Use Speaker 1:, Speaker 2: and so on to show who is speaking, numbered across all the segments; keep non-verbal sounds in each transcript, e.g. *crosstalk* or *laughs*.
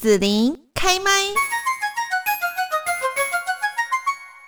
Speaker 1: 紫琳开麦。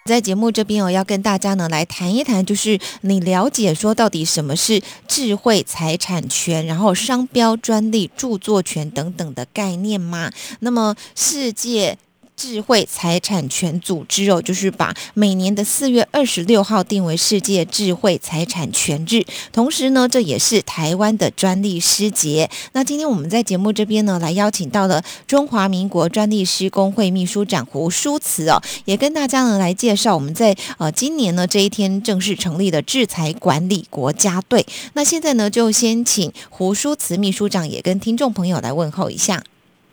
Speaker 1: 在节目这边哦，要跟大家呢来谈一谈，就是你了解说到底什么是智慧财产权，然后商标、专利、著作权等等的概念吗？那么世界。智慧财产权组织哦，就是把每年的四月二十六号定为世界智慧财产权日，同时呢，这也是台湾的专利师节。那今天我们在节目这边呢，来邀请到了中华民国专利师工会秘书长胡淑慈哦，也跟大家呢来介绍我们在呃今年呢这一天正式成立的制裁管理国家队。那现在呢，就先请胡淑慈秘书长也跟听众朋友来问候一下。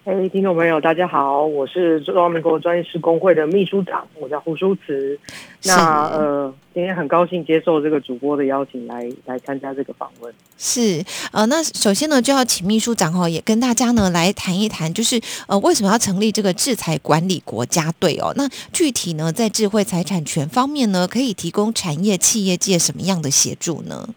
Speaker 2: 哎，听众朋友，大家好，我是中华民国专业师工会的秘书长，我叫胡淑慈。那呃，今天很高兴接受这个主播的邀请，来来参加这个访问。
Speaker 1: 是呃，那首先呢，就要请秘书长哦，也跟大家呢来谈一谈，就是呃，为什么要成立这个制裁管理国家队哦？那具体呢，在智慧财产权方面呢，可以提供产业企业界什么样的协助呢？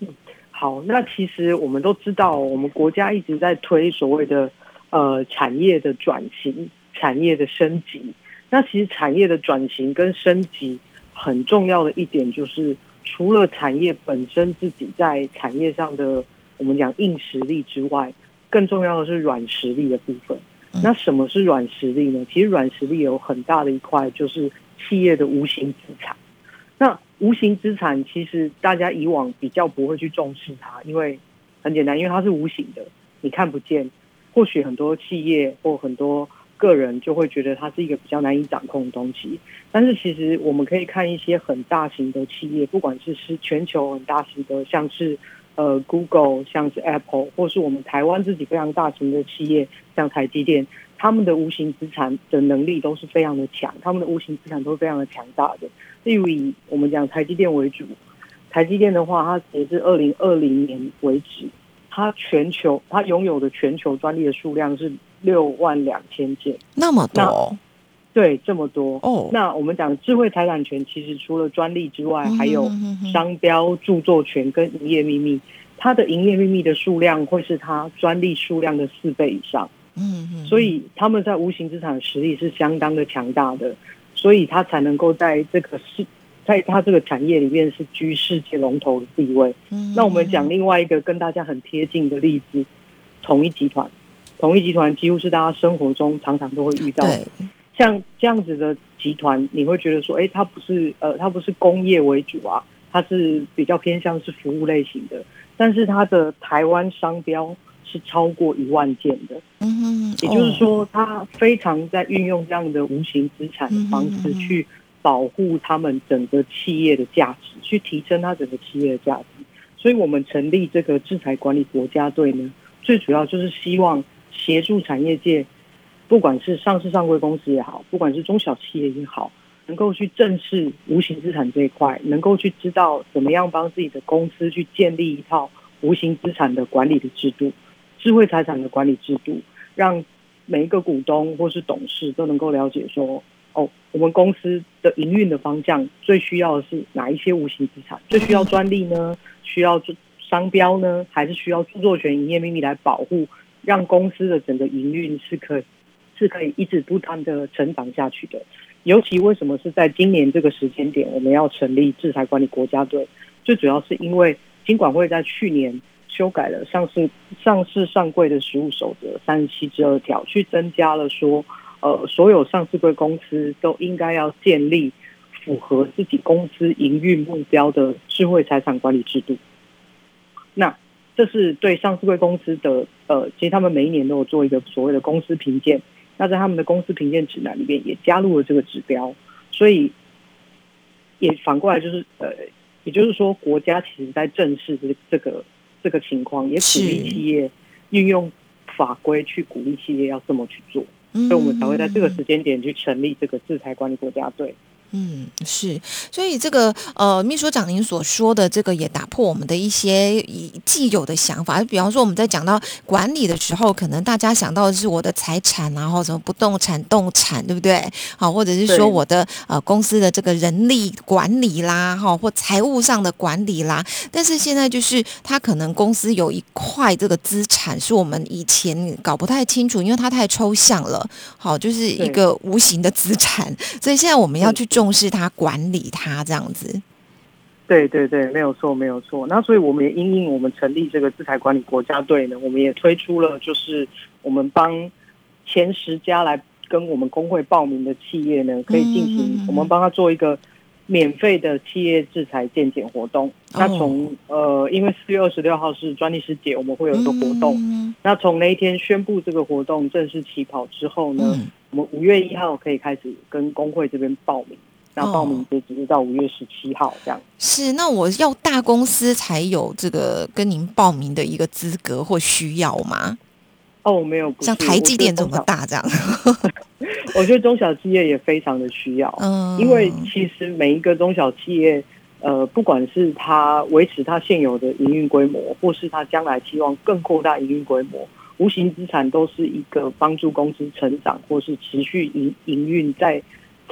Speaker 2: 嗯，好，那其实我们都知道，我们国家一直在推所谓的。呃，产业的转型，产业的升级。那其实产业的转型跟升级很重要的一点，就是除了产业本身自己在产业上的我们讲硬实力之外，更重要的是软实力的部分。那什么是软实力呢？其实软实力有很大的一块，就是企业的无形资产。那无形资产其实大家以往比较不会去重视它，因为很简单，因为它是无形的，你看不见。或许很多企业或很多个人就会觉得它是一个比较难以掌控的东西，但是其实我们可以看一些很大型的企业，不管是是全球很大型的，像是呃 Google，像是 Apple，或是我们台湾自己非常大型的企业，像台积电，他们的无形资产的能力都是非常的强，他们的无形资产都是非常的强大的。例如以我们讲台积电为主，台积电的话，它截至二零二零年为止。它全球，它拥有的全球专利的数量是六万两千件，
Speaker 1: 那么多，
Speaker 2: 对，这么多哦。那我们讲智慧财产权，其实除了专利之外，还有商标、著作权跟营业秘密。它的营业秘密的数量会是它专利数量的四倍以上。嗯嗯，所以他们在无形资产实力是相当的强大的，所以它才能够在这个市。在它这个产业里面是居世界龙头的地位。那我们讲另外一个跟大家很贴近的例子，统一集团。统一集团几乎是大家生活中常常都会遇到的。像这样子的集团，你会觉得说，哎，它不是呃，它不是工业为主啊，它是比较偏向是服务类型的。但是它的台湾商标是超过一万件的。嗯也就是说，它非常在运用这样的无形资产的方式去。保护他们整个企业的价值，去提升他整个企业的价值。所以我们成立这个制裁管理国家队呢，最主要就是希望协助产业界，不管是上市上柜公司也好，不管是中小企业也好，能够去正视无形资产这一块，能够去知道怎么样帮自己的公司去建立一套无形资产的管理的制度，智慧财产的管理制度，让每一个股东或是董事都能够了解说。哦，我们公司的营运的方向最需要的是哪一些无形资产？最需要专利呢？需要商标呢？还是需要著作权、营业秘密来保护，让公司的整个营运是可以是可以一直不断的成长下去的？尤其为什么是在今年这个时间点，我们要成立制裁管理国家队？最主要是因为金管会在去年修改了上市上市上柜的实务守则三十七之二条，去增加了说。呃，所有上市贵公司都应该要建立符合自己公司营运目标的智慧财产管理制度。那这是对上市贵公司的呃，其实他们每一年都有做一个所谓的公司评鉴。那在他们的公司评鉴指南里面也加入了这个指标，所以也反过来就是呃，也就是说，国家其实在正视这这个这个情况，也鼓励企业运用法规去鼓励企业要这么去做。所以我们才会在这个时间点去成立这个制裁管理国家队。
Speaker 1: 嗯，是，所以这个呃，秘书长您所说的这个也打破我们的一些既有的想法。比方说，我们在讲到管理的时候，可能大家想到的是我的财产啊，或什么不动产、动产，对不对？好，或者是说我的呃公司的这个人力管理啦，哈，或财务上的管理啦。但是现在就是他可能公司有一块这个资产是我们以前搞不太清楚，因为它太抽象了。好，就是一个无形的资产，所以现在我们要去重视它、管理它，这样子。
Speaker 2: 对对对，没有错，没有错。那所以我们也因应我们成立这个资产管理国家队呢，我们也推出了，就是我们帮前十家来跟我们工会报名的企业呢，可以进行，我们帮他做一个免费的企业制裁鉴检活动。那从呃，因为四月二十六号是专利师节，我们会有一个活动。那从那一天宣布这个活动正式起跑之后呢，我们五月一号可以开始跟工会这边报名。那报名截止到五月十七号，这样。
Speaker 1: 是，那我要大公司才有这个跟您报名的一个资格或需要吗？
Speaker 2: 哦，没有，
Speaker 1: 像台积电这么大这样。*laughs*
Speaker 2: 我觉得中小企业也非常的需要，嗯，因为其实每一个中小企业。呃，不管是它维持它现有的营运规模，或是它将来期望更扩大营运规模，无形资产都是一个帮助公司成长或是持续营营运，在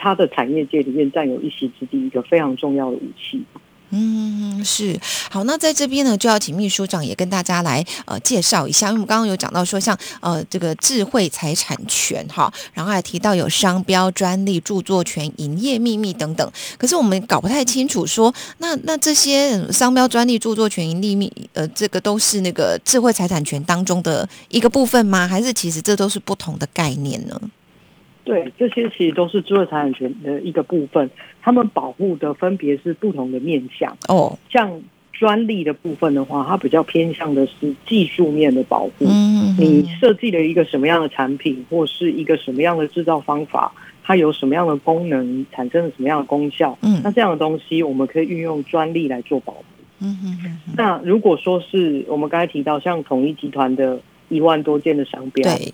Speaker 2: 他的产业界里面占有一席之地，一个非常重要的武器。
Speaker 1: 嗯，是好。那在这边呢，就要请秘书长也跟大家来呃介绍一下，因为我们刚刚有讲到说，像呃这个智慧财产权哈，然后还提到有商标、专利、著作权、营业秘密等等。可是我们搞不太清楚，说那那这些商标、专利、著作权、营利秘呃，这个都是那个智慧财产权当中的一个部分吗？还是其实这都是不同的概念呢？
Speaker 2: 对，这些其实都是智慧财产权的一个部分，他们保护的分别是不同的面向。哦，像专利的部分的话，它比较偏向的是技术面的保护。嗯，你设计了一个什么样的产品，或是一个什么样的制造方法，它有什么样的功能，产生了什么样的功效？嗯，那这样的东西，我们可以运用专利来做保护。嗯哼那如果说是我们刚才提到，像统一集团的一万多件的商标，对。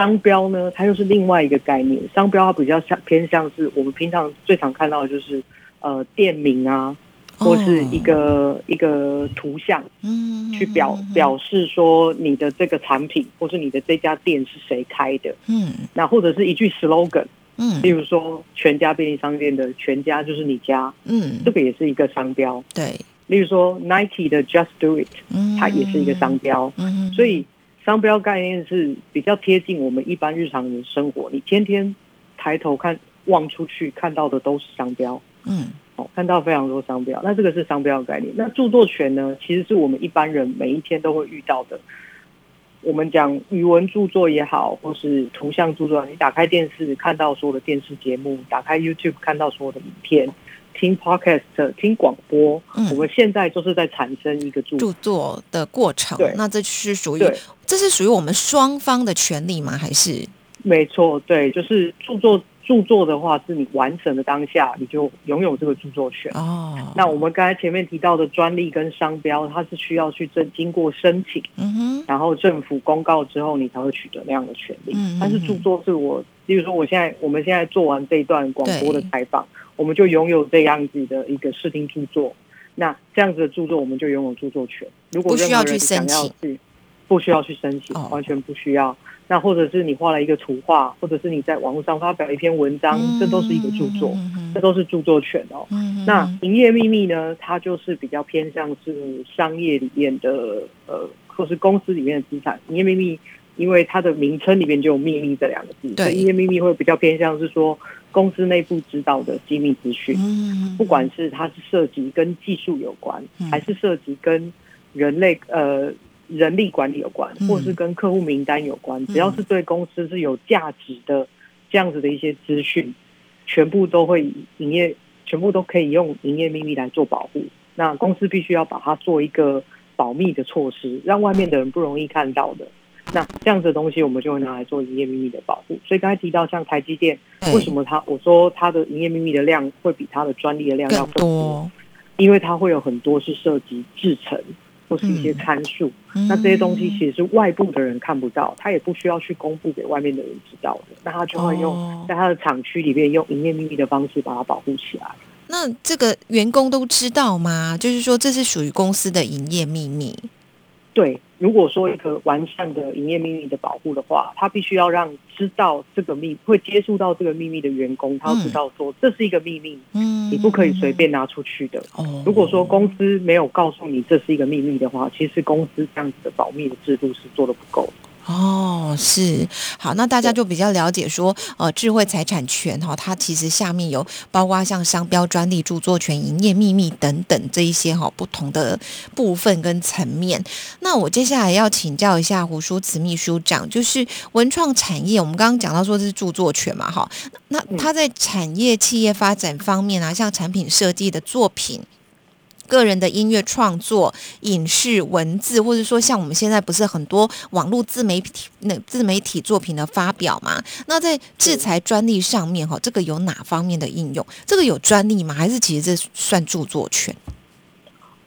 Speaker 2: 商标呢，它又是另外一个概念。商标它比较像偏向是我们平常最常看到的就是呃店名啊，或是一个一个图像，嗯，去表表示说你的这个产品或是你的这家店是谁开的，嗯，那或者是一句 slogan，嗯，例如说全家便利商店的全家就是你家，嗯，这个也是一个商标，
Speaker 1: 对。
Speaker 2: 例如说 Nike 的 Just Do It，嗯，它也是一个商标，嗯，所以。商标概念是比较贴近我们一般日常的生活，你天天抬头看望出去看到的都是商标，嗯，哦，看到非常多商标，那这个是商标概念。那著作权呢，其实是我们一般人每一天都会遇到的。我们讲语文著作也好，或是图像著作，你打开电视看到所有的电视节目，打开 YouTube 看到所有的影片。听 podcast、听广播，我们现在就是在产生一个著
Speaker 1: 著作的过程。那这是属于这是属于我们双方的权利吗？还是
Speaker 2: 没错，对，就是著作著作的话，是你完成的当下，你就拥有这个著作权。哦，那我们刚才前面提到的专利跟商标，它是需要去经经过申请，嗯哼，然后政府公告之后，你才会取得那样的权利。嗯，但是著作是我，比如说我现在我们现在做完这一段广播的采访。我们就拥有这样子的一个视听著作，那这样子的著作我们就拥有著作权。如果任何人想要去，不需要去申请，完全不需要。那或者是你画了一个图画，或者是你在网络上发表一篇文章，这都是一个著作，这都是著作权哦。那营业秘密呢？它就是比较偏向是商业里面的呃，或是公司里面的资产。营业秘密，因为它的名称里面就有“秘密”这两个字，对，营业秘密会比较偏向是说。公司内部知道的机密资讯，不管是它是涉及跟技术有关，还是涉及跟人类呃人力管理有关，或是跟客户名单有关，只要是对公司是有价值的这样子的一些资讯，全部都会营业，全部都可以用营业秘密来做保护。那公司必须要把它做一个保密的措施，让外面的人不容易看到的。那这样子的东西，我们就会拿来做营业秘密的保护。所以刚才提到像台积电，为什么它我说它的营业秘密的量会比它的专利的量要多？因为它会有很多是涉及制成，或是一些参数。那这些东西其实是外部的人看不到，他也不需要去公布给外面的人知道的。那他就会用在他的厂区里面用营业秘密的方式把它保护起来。
Speaker 1: 那这个员工都知道吗？就是说这是属于公司的营业秘密。
Speaker 2: 对，如果说一个完善的营业秘密的保护的话，他必须要让知道这个秘会接触到这个秘密的员工，他要知道说这是一个秘密，嗯，你不可以随便拿出去的。哦，如果说公司没有告诉你这是一个秘密的话，其实公司这样子的保密的制度是做的不够。
Speaker 1: 哦，是好，那大家就比较了解说，呃，智慧财产权哈，它其实下面有包括像商标、专利、著作权、营业秘密等等这一些哈不同的部分跟层面。那我接下来要请教一下胡淑慈秘书长，就是文创产业，我们刚刚讲到说是著作权嘛，哈，那它在产业企业发展方面啊，像产品设计的作品。个人的音乐创作、影视、文字，或者说像我们现在不是很多网络自媒体那自媒体作品的发表嘛？那在制裁专利上面，哈，这个有哪方面的应用？这个有专利吗？还是其实这算著作权？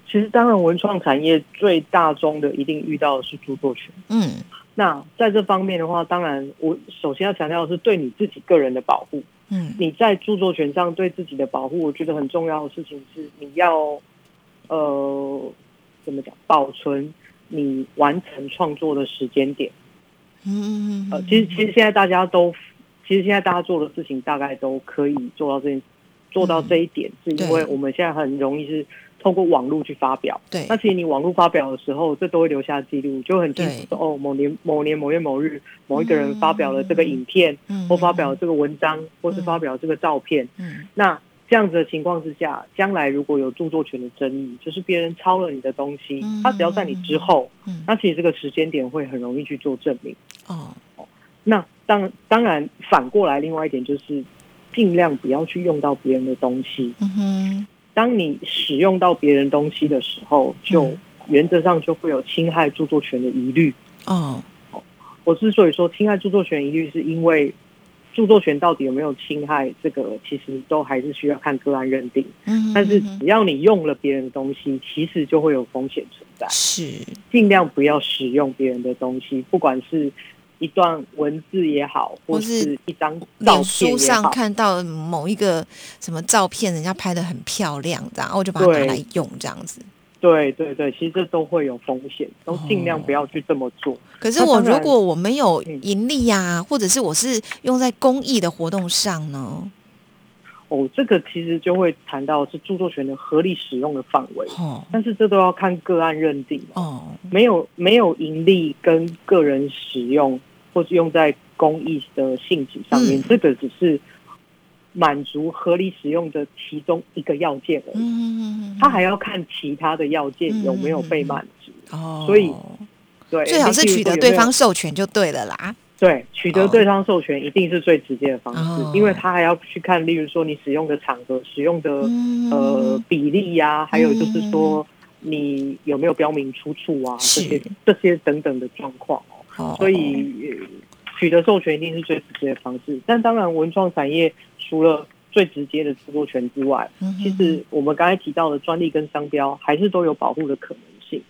Speaker 2: 其实当然，文创产业最大宗的一定遇到的是著作权。嗯，那在这方面的话，当然我首先要强调的是对你自己个人的保护。嗯，你在著作权上对自己的保护，我觉得很重要的事情是你要。呃，怎么讲？保存你完成创作的时间点。嗯，呃，其实其实现在大家都，其实现在大家做的事情大概都可以做到这做到这一点，是因为我们现在很容易是通过网络去发表。
Speaker 1: 对，
Speaker 2: 那其实你网络发表的时候，这都会留下记录，就很清楚说哦，某年某年某月某日，某一个人发表了这个影片，或发表了这个文章，或是发表这个照片。嗯，那。这样子的情况之下，将来如果有著作权的争议，就是别人抄了你的东西，他只要在你之后，那其实这个时间点会很容易去做证明。哦，那当当然反过来，另外一点就是尽量不要去用到别人的东西。嗯哼，当你使用到别人东西的时候，就原则上就会有侵害著作权的疑虑。哦，我之所以说侵害著作权疑虑，是因为。著作权到底有没有侵害？这个其实都还是需要看个案认定。嗯，但是只要你用了别人的东西，其实就会有风险存在。
Speaker 1: 是，
Speaker 2: 尽量不要使用别人的东西，不管是一段文字也好，或是一张照片
Speaker 1: 书上看到某一个什么照片，人家拍的很漂亮，然后我就把它拿来用，这样子。
Speaker 2: 对对对，其实这都会有风险，都尽量不要去这么做。
Speaker 1: 可是我如果我没有盈利呀，或者是我是用在公益的活动上呢？
Speaker 2: 哦，这个其实就会谈到是著作权的合理使用的范围。哦，但是这都要看个案认定。哦，没有没有盈利跟个人使用，或是用在公益的性质上面，这个只是。满足合理使用的其中一个要件而已，他还要看其他的要件有没有被满足。哦，所以对，
Speaker 1: 最好是取得对方授权就对了啦。
Speaker 2: 对，取得对方授权一定是最直接的方式，因为他还要去看，例如说你使用的场合、使用的呃比例呀，还有就是说你有没有标明出处啊，这些这些等等的状况。哦。所以取得授权一定是最直接的方式，但当然文创产业。除了最直接的著作权之外，其实我们刚才提到的专利跟商标还是都有保护的可能性。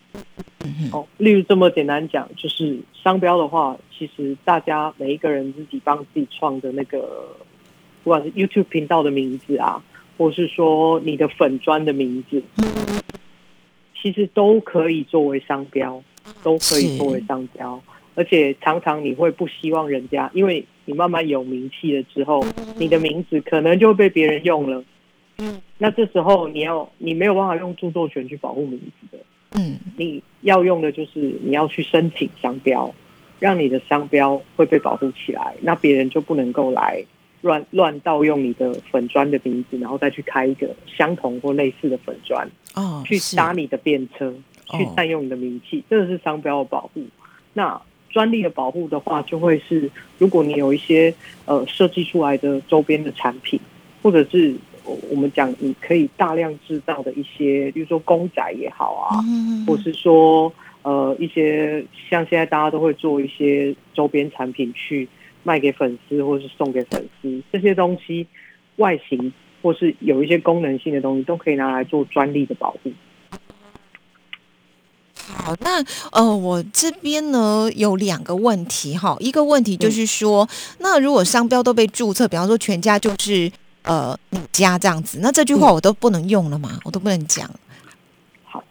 Speaker 2: 哦，例如这么简单讲，就是商标的话，其实大家每一个人自己帮自己创的那个，不管是 YouTube 频道的名字啊，或是说你的粉砖的名字，其实都可以作为商标，都可以作为商标。而且常常你会不希望人家，因为你慢慢有名气了之后，你的名字可能就会被别人用了。嗯，那这时候你要你没有办法用著作权去保护名字的。嗯，你要用的就是你要去申请商标，让你的商标会被保护起来，那别人就不能够来乱乱盗用你的粉砖的名字，然后再去开一个相同或类似的粉砖，哦，去搭你的便车，去占用你的名气，这个是商标的保护。那专利的保护的话，就会是如果你有一些呃设计出来的周边的产品，或者是我们讲你可以大量制造的一些，比如说公仔也好啊，或是说呃一些像现在大家都会做一些周边产品去卖给粉丝，或是送给粉丝，这些东西外形或是有一些功能性的东西，都可以拿来做专利的保护。
Speaker 1: 好，那呃，我这边呢有两个问题哈，一个问题就是说，那如果商标都被注册，比方说全家就是呃你家这样子，那这句话我都不能用了吗？我都不能讲。
Speaker 2: 好，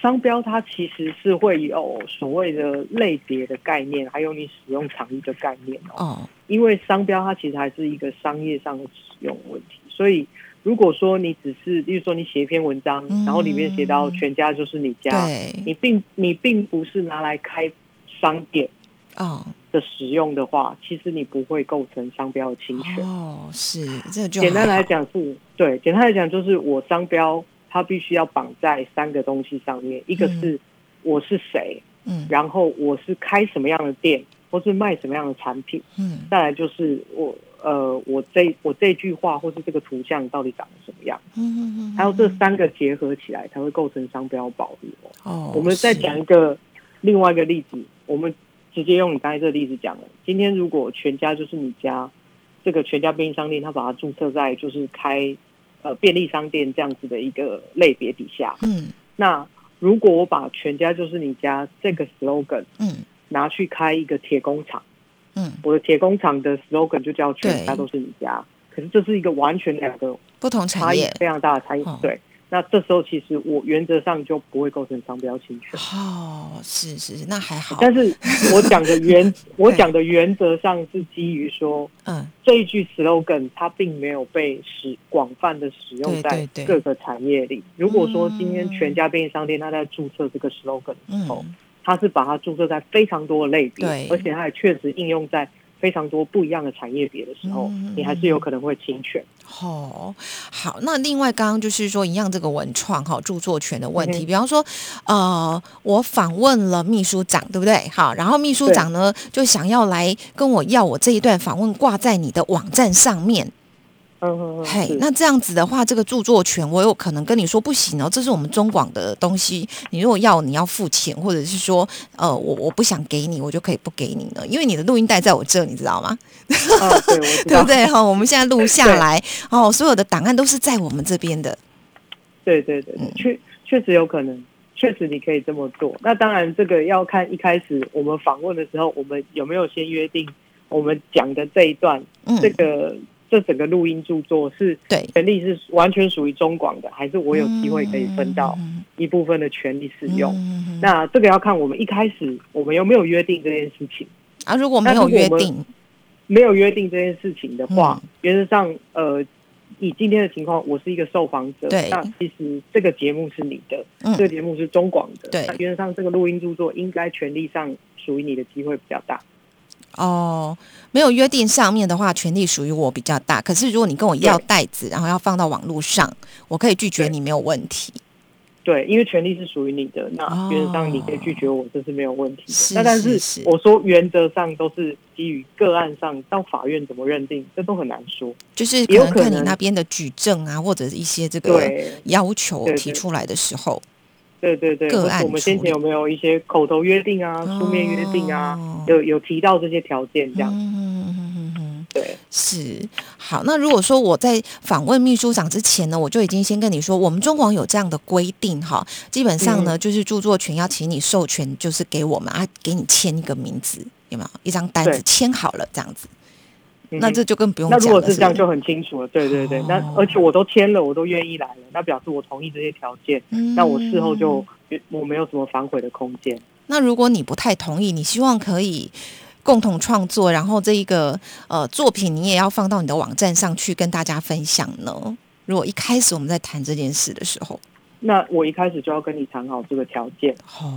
Speaker 2: 商标它其实是会有所谓的类别的概念，还有你使用场域的概念哦。因为商标它其实还是一个商业上的使用问题，所以。如果说你只是，例如说你写一篇文章，然后里面写到全家就是你家，你并你并不是拿来开商店哦。的使用的话，其实你不会构成商标的侵权。
Speaker 1: 哦。是，这就
Speaker 2: 简单来讲是对，简单来讲就是我商标它必须要绑在三个东西上面，一个是我是谁，嗯，然后我是开什么样的店，或是卖什么样的产品，嗯，再来就是我。呃，我这我这句话或是这个图像到底长得什么样？嗯嗯嗯，还有这三个结合起来才会构成商标保护哦。我们再讲一个另外一个例子，我们直接用你刚才这个例子讲了。今天如果全家就是你家这个全家便利商店，他把它注册在就是开呃便利商店这样子的一个类别底下，嗯，那如果我把全家就是你家这个 slogan，嗯，拿去开一个铁工厂。嗯，我的铁工厂的 slogan 就叫“全家都是你家”，可是这是一个完全两个
Speaker 1: 不同
Speaker 2: 产业，非常大的差异。对，那这时候其实我原则上就不会构成商标侵权。
Speaker 1: 哦，是是是，那还好。
Speaker 2: 但是 *laughs* 我讲的原我讲的原则上是基于说，嗯，这一句 slogan 它并没有被使广泛的使用在各个产业里。如果说今天全家便利商店它在注册这个 slogan 的时候。它是把它注册在非常多的类别，而且它也确实应用在非常多不一样的产业别的时候，你还是有可能会侵权。
Speaker 1: 哦，好，那另外刚刚就是说一样这个文创哈著作权的问题，比方说呃，我访问了秘书长，对不对？好，然后秘书长呢就想要来跟我要我这一段访问挂在你的网站上面。嗯，嘿，那这样子的话，这个著作权我有可能跟你说不行哦，这是我们中广的东西，你如果要，你要付钱，或者是说，呃，我我不想给你，我就可以不给你了，因为你的录音带在我这，你知道吗？*laughs*
Speaker 2: 对
Speaker 1: 不对？哈，我们现在录下来，哦，所有的档案都是在我们这边的。
Speaker 2: 对对对，确确实有可能，确实你可以这么做。那当然，这个要看一开始我们访问的时候，我们有没有先约定，我们讲的这一段，这个。这整个录音著作是
Speaker 1: 对
Speaker 2: 权利是完全属于中广的，还是我有机会可以分到一部分的权利使用？那这个要看我们一开始我们有没有约定这件事情
Speaker 1: 啊？如果没有约定，
Speaker 2: 没有约定这件事情的话，原则上，呃，以今天的情况，我是一个受访者，那其实这个节目是你的，这个节目是中广的，
Speaker 1: 对，
Speaker 2: 原则上这个录音著作应该权利上属于你的机会比较大。
Speaker 1: 哦，没有约定上面的话，权利属于我比较大。可是如果你跟我要袋子，然后要放到网络上，我可以拒绝你，没有问题。
Speaker 2: 对，因为权利是属于你的，那原则上你可以拒绝我，这是没有问题。那但是我说原则上都是基于个案上，到法院怎么认定，这都很难说。
Speaker 1: 就是可能看你那边的举证啊，或者一些这个要求提出来的时候。
Speaker 2: 对对对对对，我们先前有没有一些口头约定啊、书面约定啊？有有提到这些条件这样。嗯嗯嗯嗯对，
Speaker 1: 是好。那如果说我在访问秘书长之前呢，我就已经先跟你说，我们中广有这样的规定哈，基本上呢就是著作权要请你授权，就是给我们啊，给你签一个名字，有没有一张单子签好了这样子。那这就更不用。
Speaker 2: 那如果是这样就很清楚了，对对对。那而且我都签了，我都愿意来了，那表示我同意这些条件。那我事后就我没有什么反悔的空间。
Speaker 1: 那如果你不太同意，你希望可以共同创作，然后这一个呃作品你也要放到你的网站上去跟大家分享呢？如果一开始我们在谈这件事的时候。
Speaker 2: 那我一开始就要跟你谈好这个条件，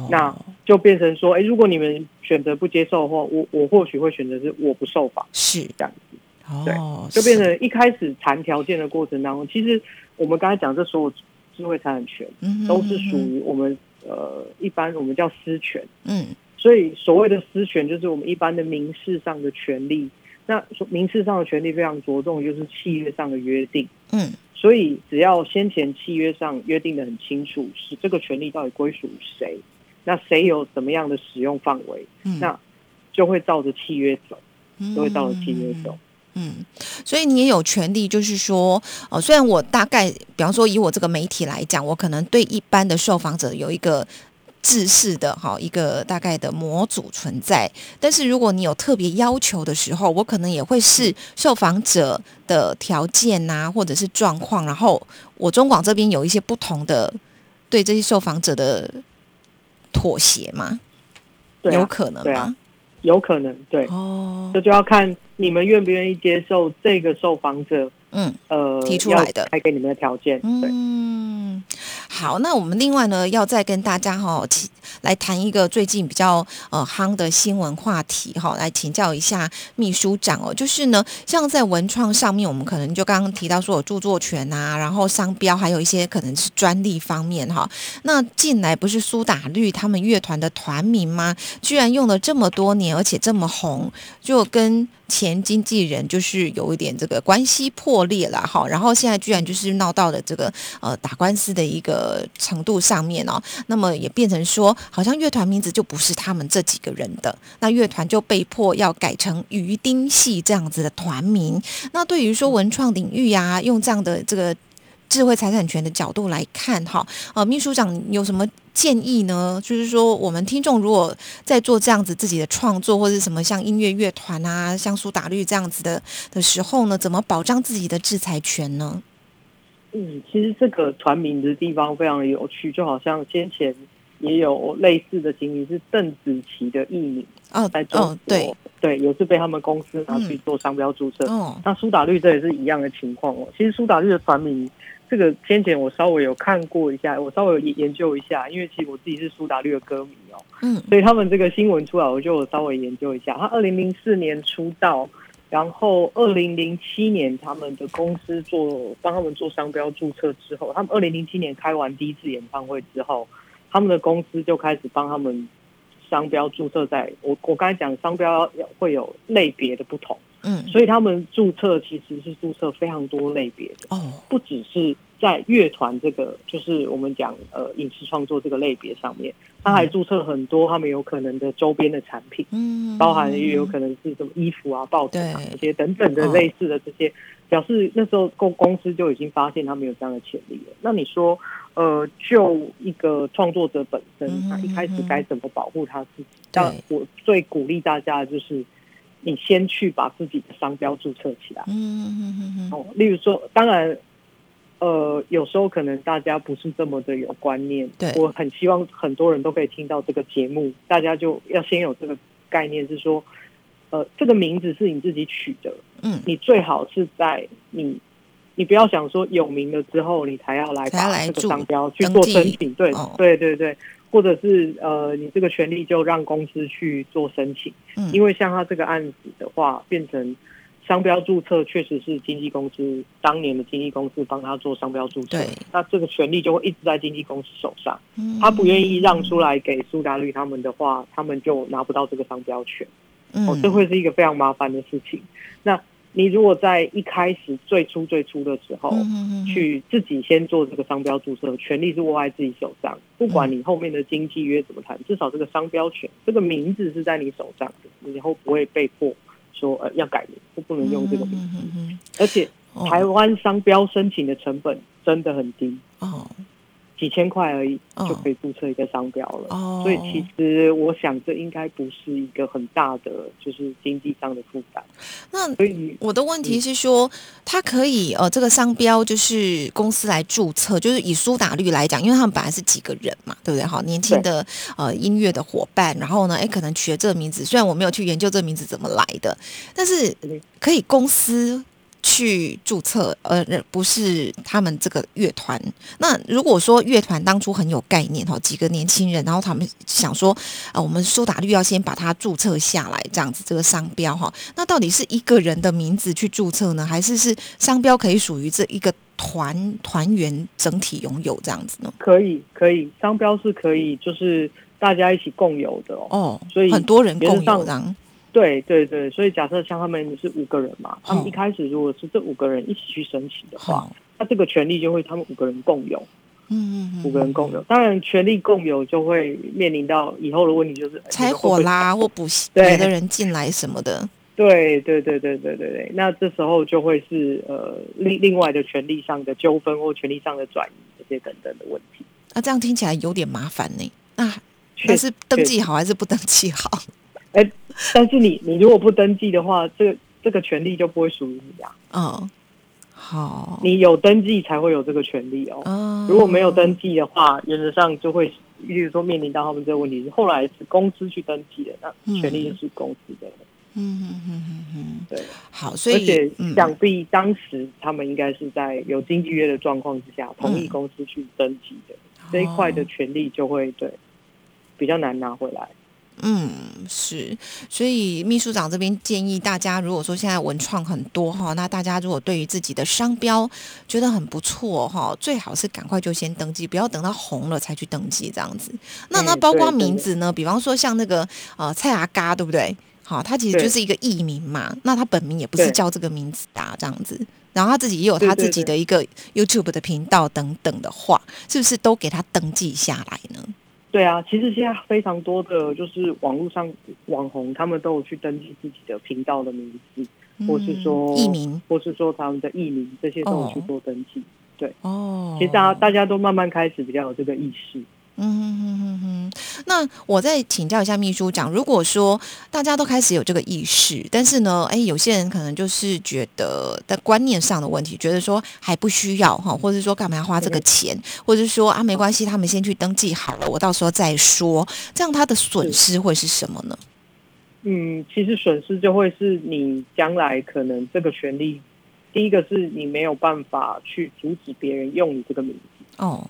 Speaker 2: 那就变成说，哎，如果你们选择不接受的话，我我或许会选择是我不受访，
Speaker 1: 是。
Speaker 2: 这样子，对，就变成一开始谈条件的过程当中，其实我们刚才讲这所有智慧财产权都是属于我们呃一般我们叫私权，嗯，所以所谓的私权就是我们一般的民事上的权利，那民事上的权利非常着重就是契约上的约定，嗯。所以，只要先前契约上约定的很清楚，是这个权利到底归属于谁，那谁有什么样的使用范围，那就会照着契约走，就会照着契约走。
Speaker 1: 嗯，所以你也有权利，就是说，哦，虽然我大概，比方说以我这个媒体来讲，我可能对一般的受访者有一个制式的哈一个大概的模组存在。但是如果你有特别要求的时候，我可能也会视受访者的条件呐，或者是状况，然后我中广这边有一些不同的对这些受访者的妥协吗？有可能吗？
Speaker 2: 有可能，对，哦，这就要看你们愿不愿意接受这个受访者。嗯，呃，
Speaker 1: 提出来的，
Speaker 2: 开给你们的条件。
Speaker 1: 嗯，好，那我们另外呢，要再跟大家哈，来谈一个最近比较呃夯的新闻话题哈，来请教一下秘书长哦，就是呢，像在文创上面，我们可能就刚刚提到说有著作权啊，然后商标，还有一些可能是专利方面哈。那近来不是苏打绿他们乐团的团名吗？居然用了这么多年，而且这么红，就跟。前经纪人就是有一点这个关系破裂了哈，然后现在居然就是闹到了这个呃打官司的一个程度上面哦，那么也变成说好像乐团名字就不是他们这几个人的，那乐团就被迫要改成鱼丁系这样子的团名。那对于说文创领域呀，用这样的这个。智慧财产权的角度来看，哈，呃，秘书长有什么建议呢？就是说，我们听众如果在做这样子自己的创作，或者什么像音乐乐团啊，像苏打绿这样子的的时候呢，怎么保障自己的制裁权呢？
Speaker 2: 嗯，其实这个团名的地方非常的有趣，就好像先前也有类似的经历，是邓紫棋的艺名
Speaker 1: 哦，
Speaker 2: 在做
Speaker 1: 对
Speaker 2: 对，也是被他们公司拿去做商标注册。哦，那苏打绿这也是一样的情况哦。其实苏打绿的团名。这个先前我稍微有看过一下，我稍微有研究一下，因为其实我自己是苏打绿的歌迷哦，嗯，所以他们这个新闻出来，我就稍微研究一下。他二零零四年出道，然后二零零七年他们的公司做帮他们做商标注册之后，他们二零零七年开完第一次演唱会之后，他们的公司就开始帮他们商标注册。在我我刚才讲商标会有类别的不同。嗯，所以他们注册其实是注册非常多类别的哦，不只是在乐团这个，就是我们讲呃影视创作这个类别上面，他还注册很多他们有可能的周边的产品，嗯，包含也有可能是什么衣服啊、报纸啊这些等等的类似的这些，表示那时候公公司就已经发现他们有这样的潜力了。那你说，呃，就一个创作者本身，他一开始该怎么保护他自己？但我最鼓励大家的就是。你先去把自己的商标注册起来。嗯嗯嗯嗯。哦，例如说，当然，呃，有时候可能大家不是这么的有观念。
Speaker 1: 对。
Speaker 2: 我很希望很多人都可以听到这个节目，大家就要先有这个概念，是说，呃，这个名字是你自己取的。嗯。你最好是在你，你不要想说有名了之后，你才要来把这个商标去做申请。对对对对。或者是呃，你这个权利就让公司去做申请，嗯，因为像他这个案子的话，变成商标注册，确实是经纪公司当年的经纪公司帮他做商标注册，
Speaker 1: 对，
Speaker 2: 那这个权利就会一直在经纪公司手上，嗯，他不愿意让出来给苏打绿他们的话，他们就拿不到这个商标权，哦，这会是一个非常麻烦的事情，那。你如果在一开始最初最初的时候，去自己先做这个商标注册，权利是握在自己手上，不管你后面的经纪约怎么谈，至少这个商标权，这个名字是在你手上的，你以后不会被迫说呃要改名，或不能用这个名字。而且台湾商标申请的成本真的很低哦。几千块而已就可以注册一个商标了，所以其实我想这应该不是一个很大的就是经济上的负担。
Speaker 1: 那所以我的问题是说，它可以呃这个商标就是公司来注册，就是以苏打绿来讲，因为他们本来是几个人嘛，对不对？好，年轻的呃音乐的伙伴，然后呢，哎，可能取了这个名字，虽然我没有去研究这个名字怎么来的，但是可以公司。去注册，呃，不是他们这个乐团。那如果说乐团当初很有概念哈，几个年轻人，然后他们想说，啊，我们苏打绿要先把它注册下来，这样子这个商标哈，那到底是一个人的名字去注册呢，还是是商标可以属于这一个团团员整体拥有这样子呢？
Speaker 2: 可以，可以，商标是可以，就是大家一起共有的哦。所以
Speaker 1: 很多人共有的。
Speaker 2: 对对对，所以假设像他们是五个人嘛，他们一开始如果是这五个人一起去申请的话，那这个权利就会他们五个人共有。嗯嗯五个人共有，当然权利共有就会面临到以后的问题，就是
Speaker 1: 拆火啦或补别的人进来什么的。
Speaker 2: 对对对对对对对，那这时候就会是呃另另外的权利上的纠纷或权利上的转移这些等等的问题。
Speaker 1: 那这样听起来有点麻烦呢。那那是登记好还是不登记好？
Speaker 2: 哎，但是你你如果不登记的话，这个这个权利就不会属于你啊。
Speaker 1: 嗯，好，
Speaker 2: 你有登记才会有这个权利哦。如果没有登记的话，原则上就会，例如说面临到他们这个问题，是后来是公司去登记的，那权利就是公司的。嗯嗯嗯嗯嗯，对，
Speaker 1: 好，所以而
Speaker 2: 且想必当时他们应该是在有经纪约的状况之下，同意公司去登记的这一块的权利就会对比较难拿回来。
Speaker 1: 嗯，是，所以秘书长这边建议大家，如果说现在文创很多哈，那大家如果对于自己的商标觉得很不错哈，最好是赶快就先登记，不要等到红了才去登记这样子。那那包括名字呢？比方说像那个呃蔡阿嘎，对不对？好，他其实就是一个艺名嘛，那他本名也不是叫这个名字的这样子，然后他自己也有他自己的一个 YouTube 的频道等等的话，是不是都给他登记下来呢？
Speaker 2: 对啊，其实现在非常多的就是网络上网红，他们都有去登记自己的频道的名字，或是说
Speaker 1: 艺名，
Speaker 2: 或是说他们的艺名，这些都有去做登记。对，哦，其实大家大家都慢慢开始比较有这个意识。嗯哼
Speaker 1: 哼哼哼，那我再请教一下秘书长，如果说大家都开始有这个意识，但是呢，哎，有些人可能就是觉得在观念上的问题，觉得说还不需要哈，或者说干嘛要花这个钱，或者说啊没关系，他们先去登记好了，我到时候再说，这样他的损失会是什么呢？
Speaker 2: 嗯，其实损失就会是你将来可能这个权利，第一个是你没有办法去阻止别人用你这个名字哦。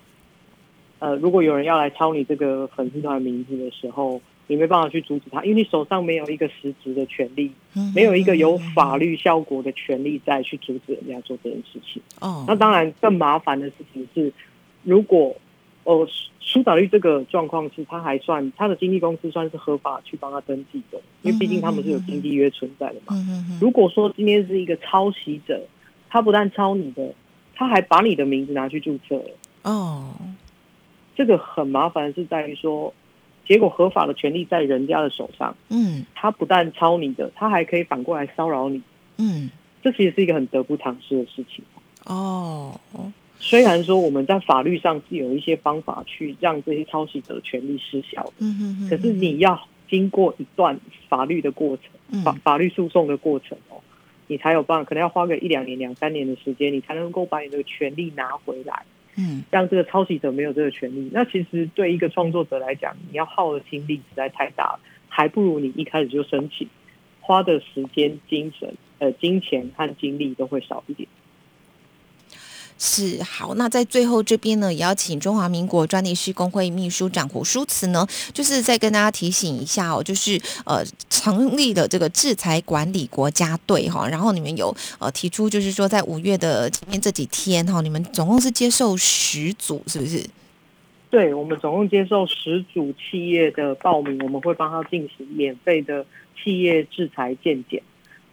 Speaker 2: 呃，如果有人要来抄你这个粉丝团名字的时候，你没办法去阻止他，因为你手上没有一个实质的权利，没有一个有法律效果的权利再去阻止人家做这件事情。哦，那当然更麻烦的事情是，如果哦，苏打绿这个状况是他还算他的经纪公司算是合法去帮他登记的，因为毕竟他们是有经纪约存在的嘛。如果说今天是一个抄袭者，他不但抄你的，他还把你的名字拿去注册了。哦。这个很麻烦，是在于说，结果合法的权利在人家的手上，嗯，他不但抄你的，他还可以反过来骚扰你，嗯，这其实是一个很得不偿失的事情。哦，虽然说我们在法律上是有一些方法去让这些抄袭者的权利失效，嗯哼，可是你要经过一段法律的过程，法法律诉讼的过程哦，你才有办法，可能要花个一两年、两三年的时间，你才能够把你的权利拿回来。嗯，让这个抄袭者没有这个权利，那其实对一个创作者来讲，你要耗的精力实在太大了，还不如你一开始就申请，花的时间、精神、呃，金钱和精力都会少一点。
Speaker 1: 是好，那在最后这边呢，也要请中华民国专利师工会秘书长胡书慈呢，就是再跟大家提醒一下哦，就是呃成立了这个制裁管理国家队哈，然后你们有呃提出，就是说在五月的前面这几天哈，你们总共是接受十组，是不是？
Speaker 2: 对，我们总共接受十组企业的报名，我们会帮他进行免费的企业制裁鉴检，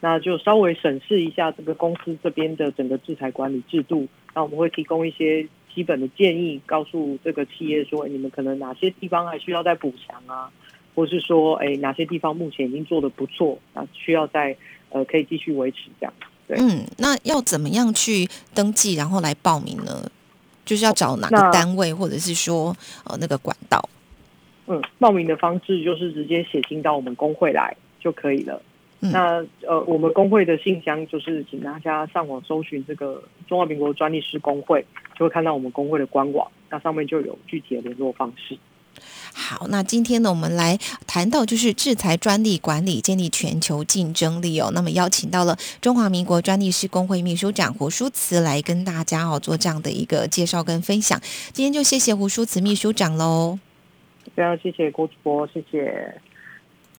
Speaker 2: 那就稍微审视一下这个公司这边的整个制裁管理制度。那我们会提供一些基本的建议，告诉这个企业说，你们可能哪些地方还需要再补强啊，或是说，哎，哪些地方目前已经做的不错，那需要再呃可以继续维持这样。对，
Speaker 1: 嗯，那要怎么样去登记，然后来报名呢？就是要找哪个单位，或者是说呃那个管道？
Speaker 2: 嗯，报名的方式就是直接写信到我们工会来就可以了。那呃，我们工会的信箱就是请大家上网搜寻这个中华民国专利师工会，就会看到我们工会的官网，那上面就有具体的联络方式。
Speaker 1: 好，那今天呢，我们来谈到就是制裁专利管理，建立全球竞争力哦。那么邀请到了中华民国专利师工会秘书长胡淑慈来跟大家哦做这样的一个介绍跟分享。今天就谢谢胡淑慈秘书长喽，
Speaker 2: 非常谢谢郭主播，谢谢。